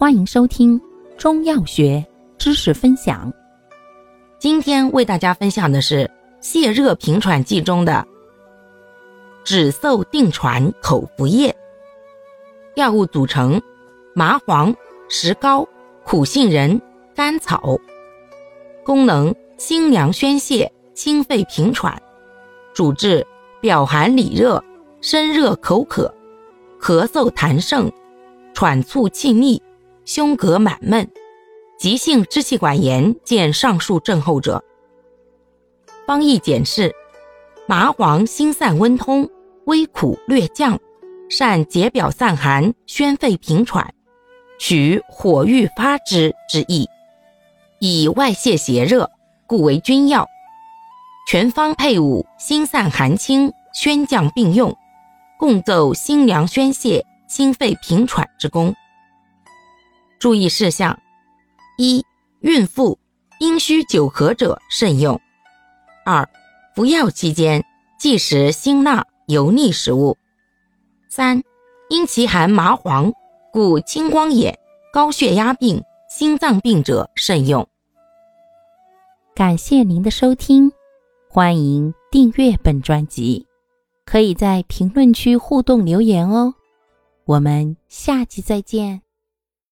欢迎收听中药学知识分享。今天为大家分享的是泻热平喘剂中的止嗽定喘口服液。药物组成：麻黄、石膏、苦杏仁、甘草。功能：清凉宣泄，清肺平喘。主治：表寒里热、身热口渴、咳嗽痰盛、喘促气逆。胸膈满闷、急性支气管炎见上述症候者。方义简释：麻黄辛散温通，微苦略降，善解表散寒、宣肺平喘，取火郁发之之意，以外泄邪热，故为君药。全方配伍辛散寒清、宣降并用，共奏辛凉宣泄、心肺平喘之功。注意事项：一、孕妇、阴虚久咳者慎用；二、服药期间忌食辛辣油腻食物；三、因其含麻黄，故青光眼、高血压病、心脏病者慎用。感谢您的收听，欢迎订阅本专辑，可以在评论区互动留言哦。我们下期再见。